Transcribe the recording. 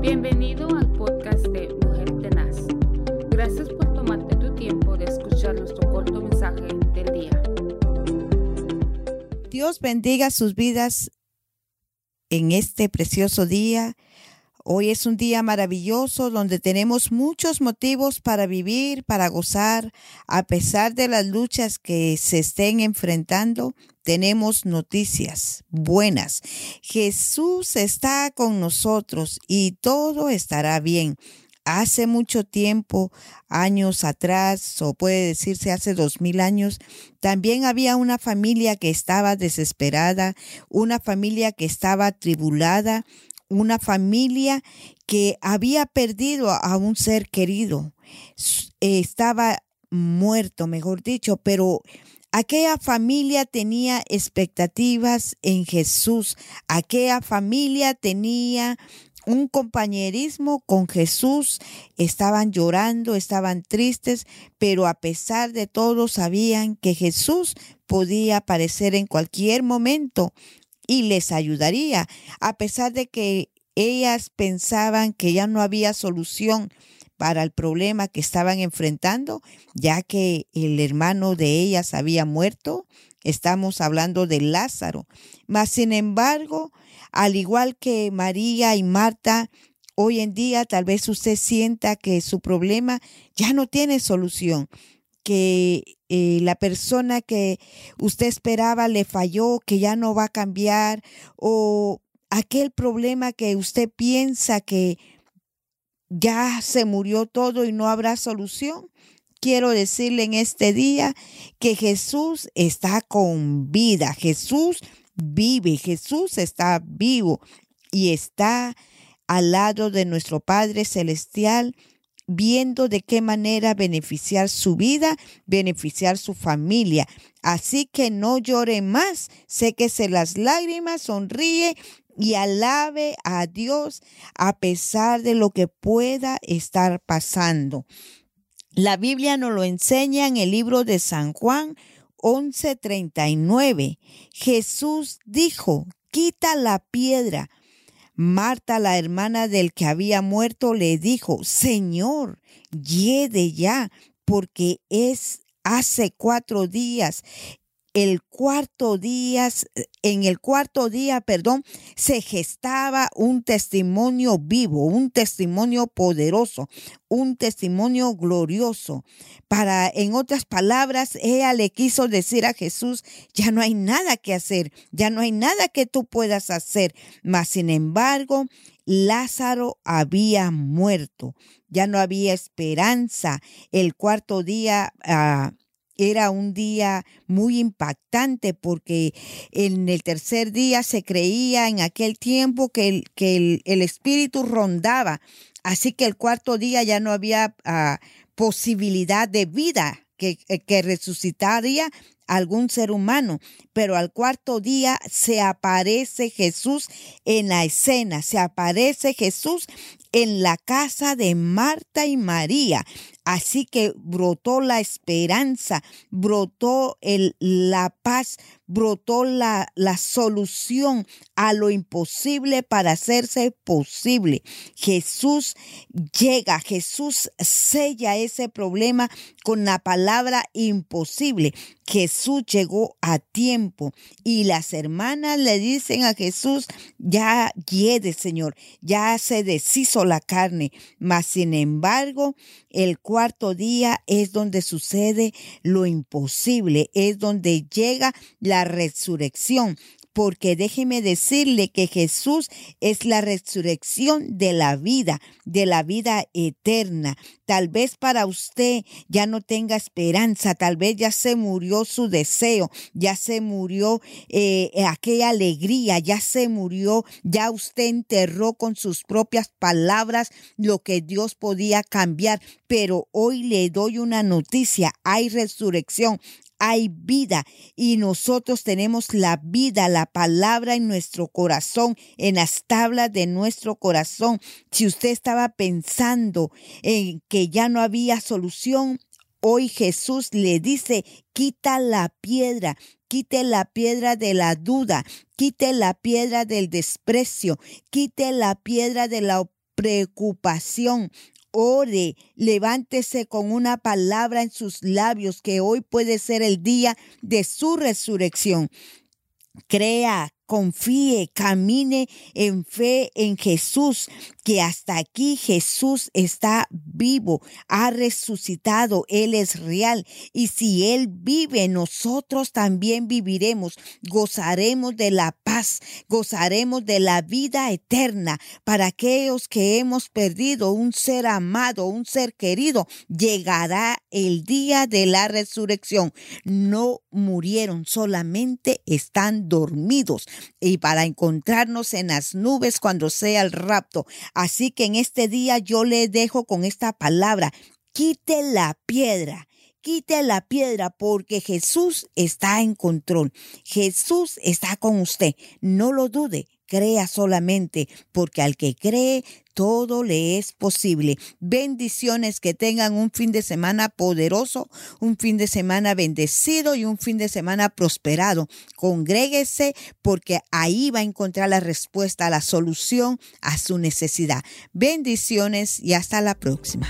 Bienvenido al podcast de Mujer Tenaz. Gracias por tomarte tu tiempo de escuchar nuestro corto mensaje del día. Dios bendiga sus vidas en este precioso día. Hoy es un día maravilloso donde tenemos muchos motivos para vivir, para gozar. A pesar de las luchas que se estén enfrentando, tenemos noticias buenas. Jesús está con nosotros y todo estará bien. Hace mucho tiempo, años atrás, o puede decirse hace dos mil años, también había una familia que estaba desesperada, una familia que estaba atribulada, una familia que había perdido a un ser querido. Estaba muerto, mejor dicho, pero aquella familia tenía expectativas en Jesús. Aquella familia tenía un compañerismo con Jesús, estaban llorando, estaban tristes, pero a pesar de todo sabían que Jesús podía aparecer en cualquier momento y les ayudaría, a pesar de que ellas pensaban que ya no había solución para el problema que estaban enfrentando, ya que el hermano de ellas había muerto. Estamos hablando de Lázaro. Mas, sin embargo, al igual que María y Marta, hoy en día tal vez usted sienta que su problema ya no tiene solución, que eh, la persona que usted esperaba le falló, que ya no va a cambiar, o aquel problema que usted piensa que ya se murió todo y no habrá solución. Quiero decirle en este día que Jesús está con vida, Jesús vive, Jesús está vivo y está al lado de nuestro Padre Celestial viendo de qué manera beneficiar su vida, beneficiar su familia. Así que no llore más, séquese las lágrimas, sonríe y alabe a Dios a pesar de lo que pueda estar pasando. La Biblia nos lo enseña en el libro de San Juan 11:39. Jesús dijo, quita la piedra. Marta, la hermana del que había muerto, le dijo, Señor, yede ya, porque es hace cuatro días el cuarto día, en el cuarto día, perdón, se gestaba un testimonio vivo, un testimonio poderoso, un testimonio glorioso. Para, en otras palabras, ella le quiso decir a Jesús, ya no hay nada que hacer, ya no hay nada que tú puedas hacer. Mas, sin embargo, Lázaro había muerto, ya no había esperanza. El cuarto día, uh, era un día muy impactante porque en el tercer día se creía en aquel tiempo que el, que el, espíritu rondaba. Así que el cuarto día ya no había ah, posibilidad de vida que, que resucitaría algún ser humano, pero al cuarto día se aparece Jesús en la escena, se aparece Jesús en la casa de Marta y María. Así que brotó la esperanza, brotó la paz, brotó la solución a lo imposible para hacerse posible. Jesús llega, Jesús sella ese problema con la palabra imposible. Jesús llegó a tiempo y las hermanas le dicen a Jesús, ya hiede, Señor, ya se deshizo la carne, mas sin embargo, el cuarto día es donde sucede lo imposible, es donde llega la resurrección porque déjeme decirle que Jesús es la resurrección de la vida, de la vida eterna. Tal vez para usted ya no tenga esperanza, tal vez ya se murió su deseo, ya se murió eh, aquella alegría, ya se murió, ya usted enterró con sus propias palabras lo que Dios podía cambiar. Pero hoy le doy una noticia, hay resurrección, hay vida y nosotros tenemos la vida, la palabra en nuestro corazón, en las tablas de nuestro corazón. Si usted estaba pensando en que ya no había solución, hoy Jesús le dice, quita la piedra, quite la piedra de la duda, quite la piedra del desprecio, quite la piedra de la preocupación. Ore, levántese con una palabra en sus labios que hoy puede ser el día de su resurrección. Crea, confíe, camine en fe en Jesús, que hasta aquí Jesús está vivo, ha resucitado, Él es real. Y si Él vive, nosotros también viviremos, gozaremos de la paz, gozaremos de la vida eterna. Para aquellos que hemos perdido un ser amado, un ser querido, llegará el día de la resurrección. No murieron, solamente están dormidos y para encontrarnos en las nubes cuando sea el rapto. Así que en este día yo le dejo con esta palabra, quite la piedra. Quite la piedra porque Jesús está en control. Jesús está con usted. No lo dude crea solamente, porque al que cree, todo le es posible. Bendiciones, que tengan un fin de semana poderoso, un fin de semana bendecido y un fin de semana prosperado. Congréguese porque ahí va a encontrar la respuesta, la solución a su necesidad. Bendiciones y hasta la próxima.